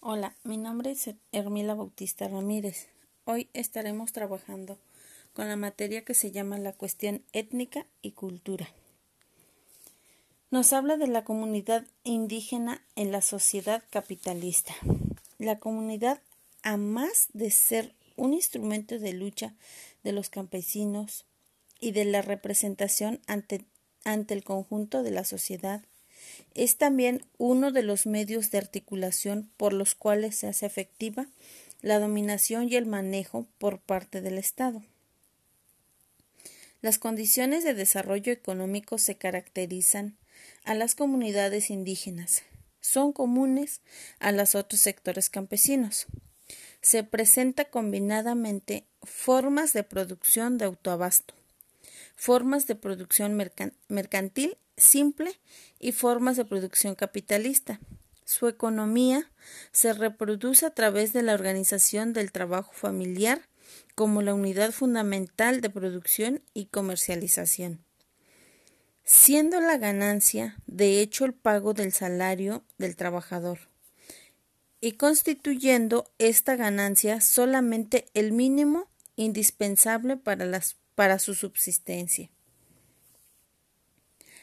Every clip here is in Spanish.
Hola, mi nombre es Hermila Bautista Ramírez. Hoy estaremos trabajando con la materia que se llama la cuestión étnica y cultura. Nos habla de la comunidad indígena en la sociedad capitalista. La comunidad, a más de ser un instrumento de lucha de los campesinos y de la representación ante, ante el conjunto de la sociedad, es también uno de los medios de articulación por los cuales se hace efectiva la dominación y el manejo por parte del Estado. Las condiciones de desarrollo económico se caracterizan a las comunidades indígenas. Son comunes a los otros sectores campesinos. Se presenta combinadamente formas de producción de autoabasto, formas de producción mercantil simple y formas de producción capitalista. Su economía se reproduce a través de la organización del trabajo familiar como la unidad fundamental de producción y comercialización, siendo la ganancia de hecho el pago del salario del trabajador y constituyendo esta ganancia solamente el mínimo indispensable para, las, para su subsistencia.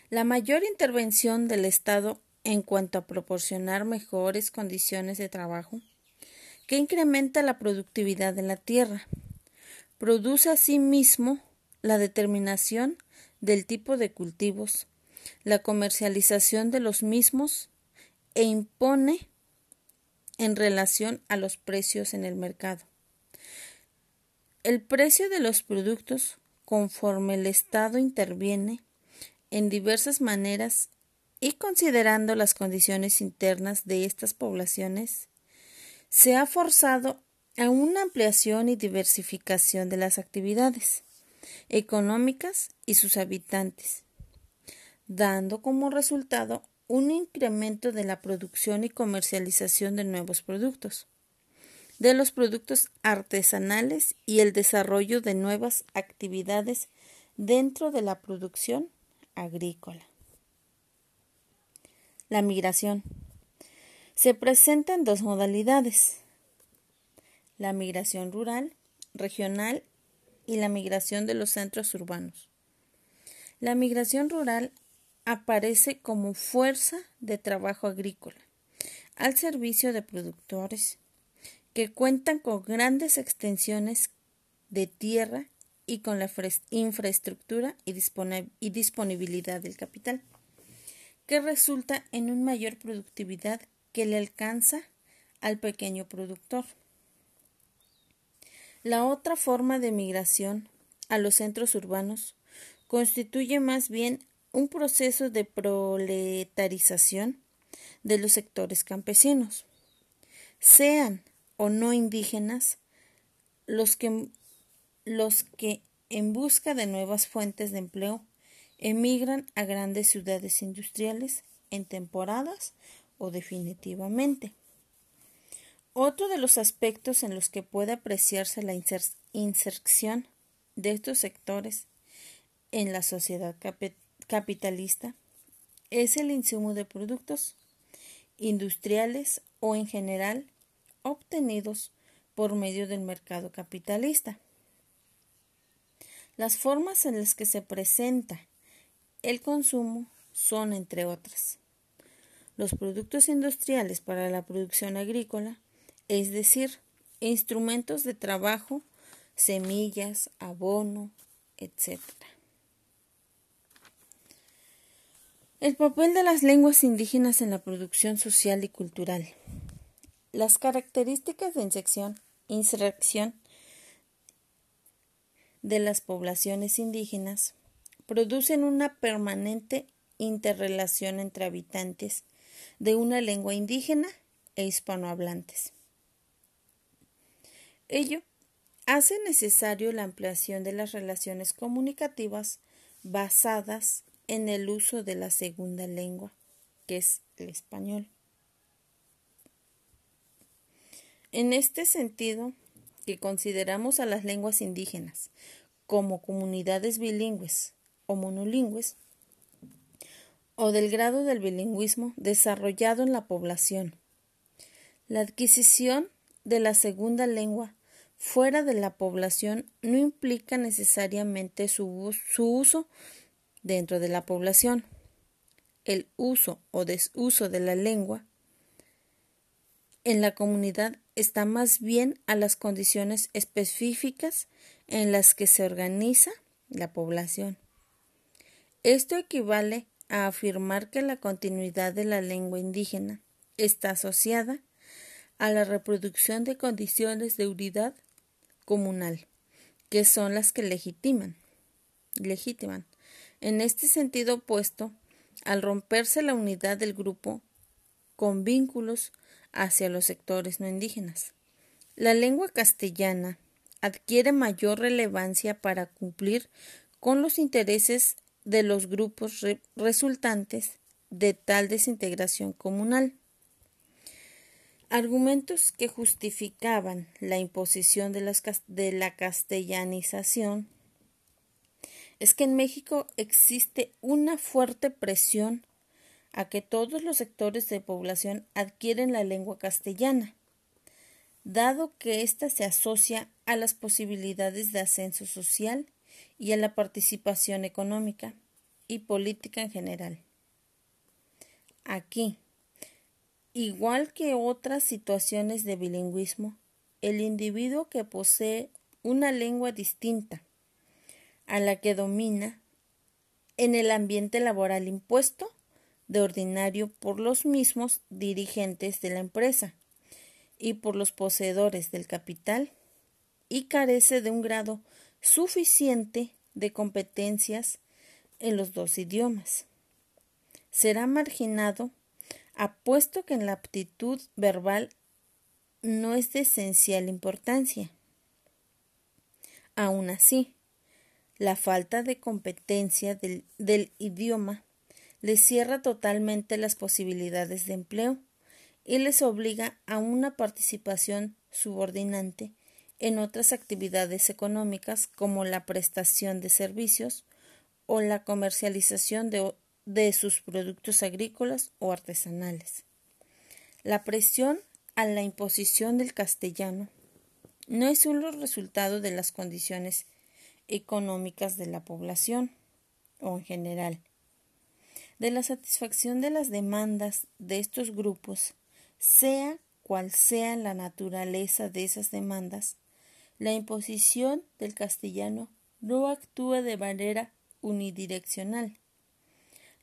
La mayor intervención del Estado en cuanto a proporcionar mejores condiciones de trabajo, que incrementa la productividad de la tierra, produce asimismo la determinación del tipo de cultivos, la comercialización de los mismos e impone en relación a los precios en el mercado. El precio de los productos, conforme el Estado interviene, en diversas maneras y considerando las condiciones internas de estas poblaciones, se ha forzado a una ampliación y diversificación de las actividades económicas y sus habitantes, dando como resultado un incremento de la producción y comercialización de nuevos productos, de los productos artesanales y el desarrollo de nuevas actividades dentro de la producción agrícola. La migración se presenta en dos modalidades, la migración rural, regional y la migración de los centros urbanos. La migración rural aparece como fuerza de trabajo agrícola al servicio de productores que cuentan con grandes extensiones de tierra y con la infraestructura y, disponibilidad del capital, que resulta en una mayor productividad que le alcanza al pequeño productor. La otra forma de migración a los centros urbanos constituye más bien un proceso de proletarización de los sectores campesinos, sean o no indígenas, los que los que, en busca de nuevas fuentes de empleo, emigran a grandes ciudades industriales en temporadas o definitivamente. Otro de los aspectos en los que puede apreciarse la inserción de estos sectores en la sociedad capitalista es el insumo de productos industriales o en general obtenidos por medio del mercado capitalista. Las formas en las que se presenta el consumo son, entre otras, los productos industriales para la producción agrícola, es decir, instrumentos de trabajo, semillas, abono, etc. El papel de las lenguas indígenas en la producción social y cultural. Las características de inserción, de las poblaciones indígenas producen una permanente interrelación entre habitantes de una lengua indígena e hispanohablantes. Ello hace necesario la ampliación de las relaciones comunicativas basadas en el uso de la segunda lengua, que es el español. En este sentido, que consideramos a las lenguas indígenas como comunidades bilingües o monolingües, o del grado del bilingüismo desarrollado en la población. La adquisición de la segunda lengua fuera de la población no implica necesariamente su, uso dentro de la población. El uso o desuso de la lengua en la comunidad está más bien a las condiciones específicas en las que se organiza la población. Esto equivale a afirmar que la continuidad de la lengua indígena está asociada a la reproducción de condiciones de unidad comunal, que son las que legitiman. legitiman. En este sentido opuesto, al romperse la unidad del grupo con vínculos hacia los sectores no indígenas. La lengua castellana adquiere mayor relevancia para cumplir con los intereses de los grupos resultantes de tal desintegración comunal. Argumentos que justificaban la imposición de, la castellanización es que en México existe una fuerte presión a que todos los sectores de población adquieren la lengua castellana, dado que ésta se asocia a las posibilidades de ascenso social y a la participación económica y política en general. Aquí, igual que otras situaciones de bilingüismo, el individuo que posee una lengua distinta a la que domina en el ambiente laboral impuesto de ordinario por los mismos dirigentes de la empresa y por los poseedores del capital y carece de un grado suficiente de competencias en los dos idiomas. Será marginado apuesto que en la aptitud verbal no es de esencial importancia. Aún así, la falta de competencia del, del idioma les cierra totalmente las posibilidades de empleo y les obliga a una participación subordinante en otras actividades económicas como la prestación de servicios o la comercialización de, de sus productos agrícolas o artesanales. La presión a la imposición del castellano no es solo resultado de las condiciones económicas de la población o en general, de la satisfacción de las demandas de estos grupos, sea cual sea la naturaleza de esas demandas, la imposición del castellano no actúa de manera unidireccional.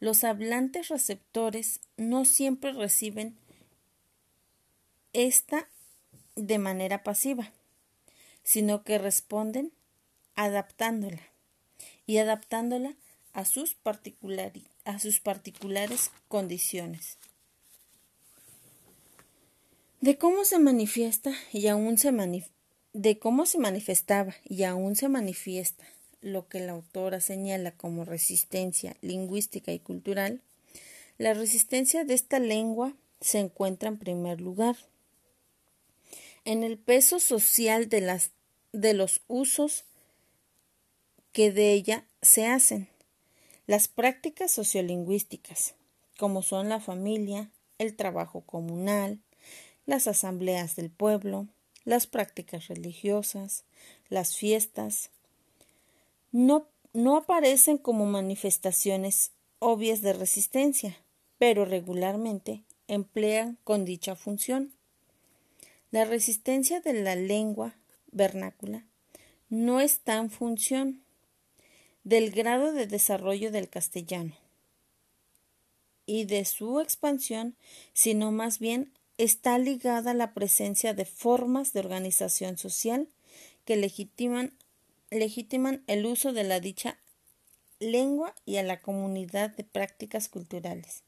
Los hablantes receptores no siempre reciben esta de manera pasiva, sino que responden adaptándola y adaptándola a sus, a sus particulares condiciones. De cómo se manifiesta y aún se de cómo se manifestaba y aún se manifiesta lo que la autora señala como resistencia lingüística y cultural, la resistencia de esta lengua se encuentra en primer lugar en el peso social de, las, de los usos que de ella se hacen, las prácticas sociolingüísticas, como son la familia, el trabajo comunal, las asambleas del pueblo, las prácticas religiosas, las fiestas, no, no aparecen como manifestaciones obvias de resistencia, pero regularmente emplean con dicha función. La resistencia de la lengua vernácula no está en función del grado de desarrollo del castellano y de su expansión, sino más bien está ligada a la presencia de formas de organización social que legitiman, el uso de la dicha lengua y a la comunidad de prácticas culturales,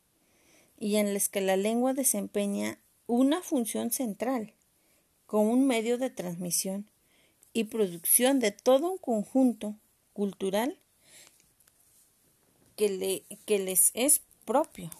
y en las que la lengua desempeña una función central como un medio de transmisión y producción de todo un conjunto cultural que, le, que les es propio.